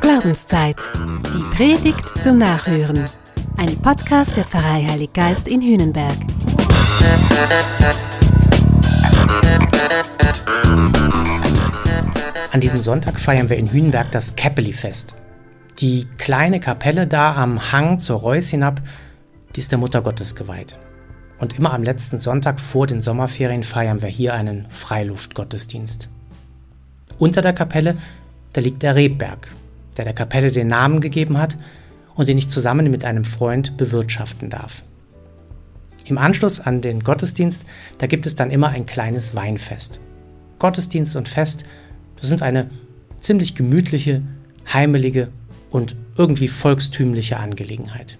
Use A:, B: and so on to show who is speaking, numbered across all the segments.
A: Glaubenszeit. Die Predigt zum Nachhören. Ein Podcast der Pfarrei Heilig Geist in Hühnenberg.
B: An diesem Sonntag feiern wir in Hühnenberg das Käppeli-Fest. Die kleine Kapelle da am Hang zur Reuss hinab, die ist der Mutter Gottes geweiht. Und immer am letzten Sonntag vor den Sommerferien feiern wir hier einen Freiluftgottesdienst. Unter der Kapelle, da liegt der Rebberg, der der Kapelle den Namen gegeben hat und den ich zusammen mit einem Freund bewirtschaften darf. Im Anschluss an den Gottesdienst, da gibt es dann immer ein kleines Weinfest. Gottesdienst und Fest, das sind eine ziemlich gemütliche, heimelige und irgendwie volkstümliche Angelegenheit.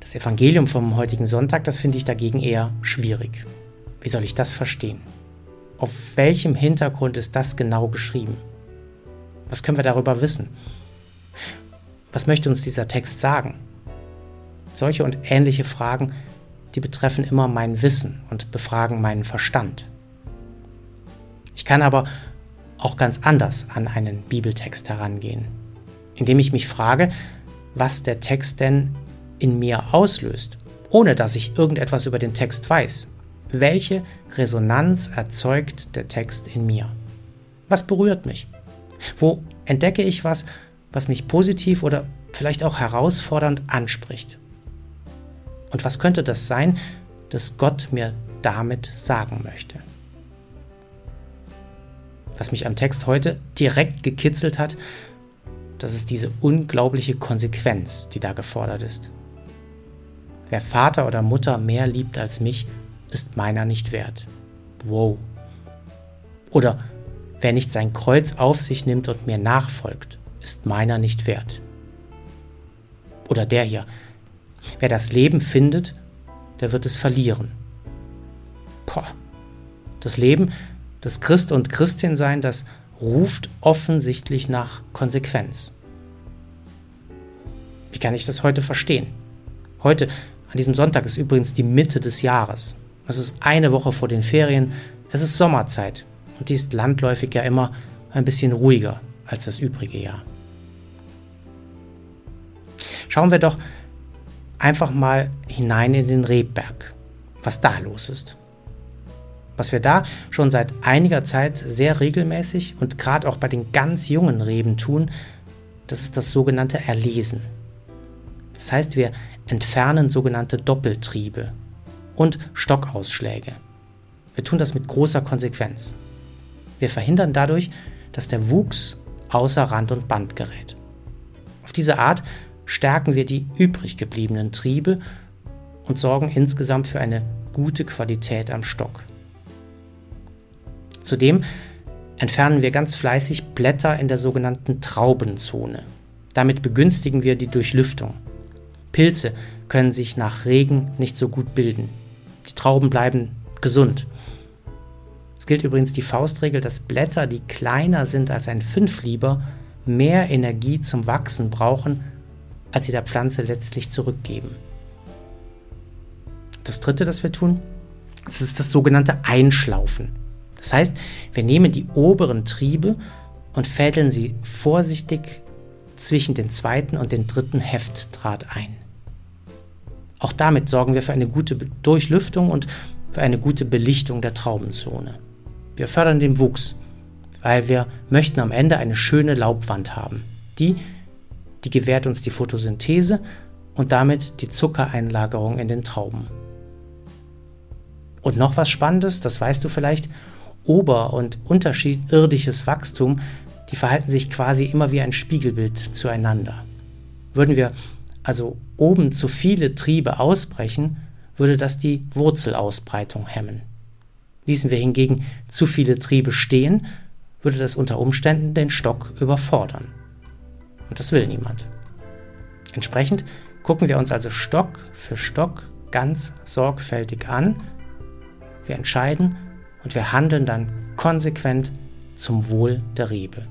B: Das Evangelium vom heutigen Sonntag, das finde ich dagegen eher schwierig. Wie soll ich das verstehen? Auf welchem Hintergrund ist das genau geschrieben? Was können wir darüber wissen? Was möchte uns dieser Text sagen? Solche und ähnliche Fragen, die betreffen immer mein Wissen und befragen meinen Verstand. Ich kann aber auch ganz anders an einen Bibeltext herangehen, indem ich mich frage, was der Text denn in mir auslöst, ohne dass ich irgendetwas über den Text weiß. Welche Resonanz erzeugt der Text in mir? Was berührt mich? Wo entdecke ich was, was mich positiv oder vielleicht auch herausfordernd anspricht? Und was könnte das sein, das Gott mir damit sagen möchte? Was mich am Text heute direkt gekitzelt hat, das ist diese unglaubliche Konsequenz, die da gefordert ist. Wer Vater oder Mutter mehr liebt als mich, ist meiner nicht wert. Wow. Oder wer nicht sein Kreuz auf sich nimmt und mir nachfolgt, ist meiner nicht wert. Oder der hier. Wer das Leben findet, der wird es verlieren. Boah. Das Leben, das Christ und Christin sein, das ruft offensichtlich nach Konsequenz. Wie kann ich das heute verstehen? Heute, an diesem Sonntag, ist übrigens die Mitte des Jahres. Es ist eine Woche vor den Ferien, es ist Sommerzeit und die ist landläufig ja immer ein bisschen ruhiger als das übrige Jahr. Schauen wir doch einfach mal hinein in den Rebberg, was da los ist. Was wir da schon seit einiger Zeit sehr regelmäßig und gerade auch bei den ganz jungen Reben tun, das ist das sogenannte Erlesen. Das heißt, wir entfernen sogenannte Doppeltriebe und Stockausschläge. Wir tun das mit großer Konsequenz. Wir verhindern dadurch, dass der Wuchs außer Rand und Band gerät. Auf diese Art stärken wir die übrig gebliebenen Triebe und sorgen insgesamt für eine gute Qualität am Stock. Zudem entfernen wir ganz fleißig Blätter in der sogenannten Traubenzone. Damit begünstigen wir die Durchlüftung. Pilze können sich nach Regen nicht so gut bilden. Trauben bleiben gesund. Es gilt übrigens die Faustregel, dass Blätter, die kleiner sind als ein Fünflieber, mehr Energie zum Wachsen brauchen, als sie der Pflanze letztlich zurückgeben. Das dritte, das wir tun, das ist das sogenannte Einschlaufen. Das heißt, wir nehmen die oberen Triebe und fädeln sie vorsichtig zwischen den zweiten und den dritten Heftdraht ein. Auch damit sorgen wir für eine gute Durchlüftung und für eine gute Belichtung der Traubenzone. Wir fördern den Wuchs, weil wir möchten am Ende eine schöne Laubwand haben. Die, die gewährt uns die Photosynthese und damit die Zuckereinlagerung in den Trauben. Und noch was Spannendes, das weißt du vielleicht, Ober- und Unterschiedirdisches Wachstum, die verhalten sich quasi immer wie ein Spiegelbild zueinander. Würden wir also oben zu viele Triebe ausbrechen, würde das die Wurzelausbreitung hemmen. Ließen wir hingegen zu viele Triebe stehen, würde das unter Umständen den Stock überfordern. Und das will niemand. Entsprechend gucken wir uns also Stock für Stock ganz sorgfältig an. Wir entscheiden und wir handeln dann konsequent zum Wohl der Rebe.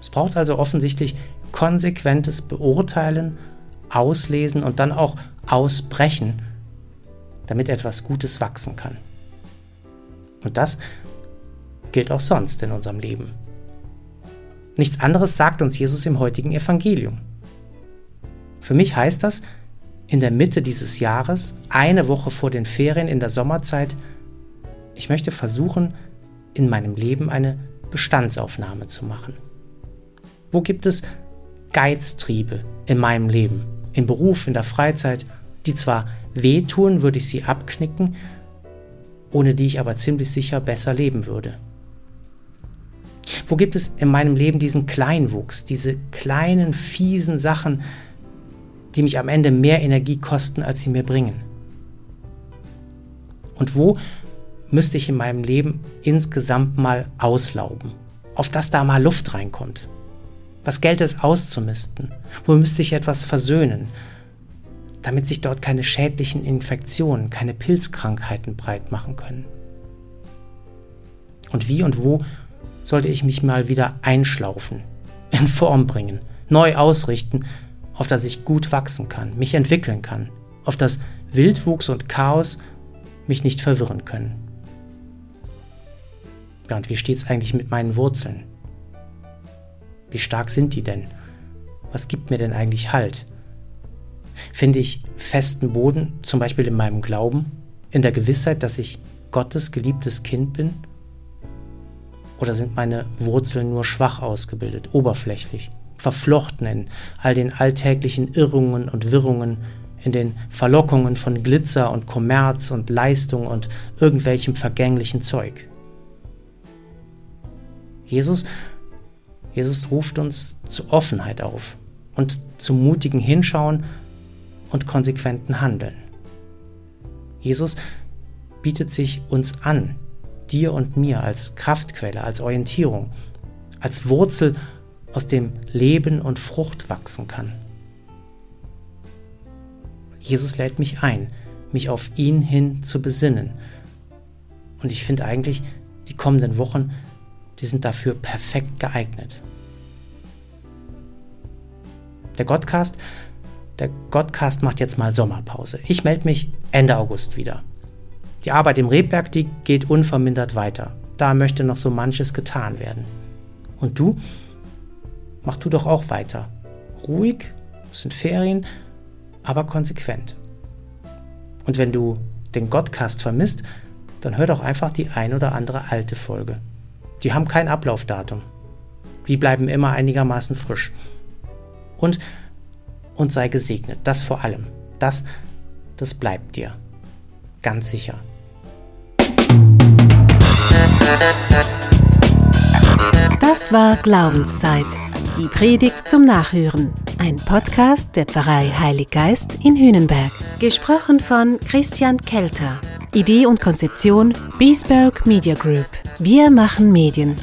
B: Es braucht also offensichtlich konsequentes Beurteilen, Auslesen und dann auch Ausbrechen, damit etwas Gutes wachsen kann. Und das gilt auch sonst in unserem Leben. Nichts anderes sagt uns Jesus im heutigen Evangelium. Für mich heißt das, in der Mitte dieses Jahres, eine Woche vor den Ferien in der Sommerzeit, ich möchte versuchen, in meinem Leben eine Bestandsaufnahme zu machen. Wo gibt es Geiztriebe in meinem Leben, im Beruf, in der Freizeit, die zwar wehtun, würde ich sie abknicken, ohne die ich aber ziemlich sicher besser leben würde. Wo gibt es in meinem Leben diesen Kleinwuchs, diese kleinen, fiesen Sachen, die mich am Ende mehr Energie kosten, als sie mir bringen? Und wo müsste ich in meinem Leben insgesamt mal auslauben, auf dass da mal Luft reinkommt? Was gelte es auszumisten? Wo müsste ich etwas versöhnen, damit sich dort keine schädlichen Infektionen, keine Pilzkrankheiten breit machen können? Und wie und wo sollte ich mich mal wieder einschlaufen, in Form bringen, neu ausrichten, auf das ich gut wachsen kann, mich entwickeln kann, auf das Wildwuchs und Chaos mich nicht verwirren können? Ja, und wie steht es eigentlich mit meinen Wurzeln? Wie stark sind die denn? Was gibt mir denn eigentlich Halt? Finde ich festen Boden, zum Beispiel in meinem Glauben, in der Gewissheit, dass ich Gottes geliebtes Kind bin? Oder sind meine Wurzeln nur schwach ausgebildet, oberflächlich, verflochten in all den alltäglichen Irrungen und Wirrungen, in den Verlockungen von Glitzer und Kommerz und Leistung und irgendwelchem vergänglichen Zeug? Jesus Jesus ruft uns zu Offenheit auf und zum mutigen Hinschauen und konsequenten Handeln. Jesus bietet sich uns an, dir und mir als Kraftquelle, als Orientierung, als Wurzel, aus dem Leben und Frucht wachsen kann. Jesus lädt mich ein, mich auf ihn hin zu besinnen. Und ich finde eigentlich, die kommenden Wochen die sind dafür perfekt geeignet. Der Godcast, der Godcast macht jetzt mal Sommerpause. Ich melde mich Ende August wieder. Die Arbeit im Rebberg, die geht unvermindert weiter. Da möchte noch so manches getan werden. Und du? Mach du doch auch weiter. Ruhig, es sind Ferien, aber konsequent. Und wenn du den Godcast vermisst, dann hör doch einfach die ein oder andere alte Folge. Die haben kein Ablaufdatum. Die bleiben immer einigermaßen frisch. Und, und sei gesegnet, das vor allem. Das, das bleibt dir. Ganz sicher.
A: Das war Glaubenszeit. Die Predigt zum Nachhören. Ein Podcast der Pfarrei Heilig Geist in Hühnenberg. Gesprochen von Christian Kelter. Idee und Konzeption Biesberg Media Group. Wir machen Medien.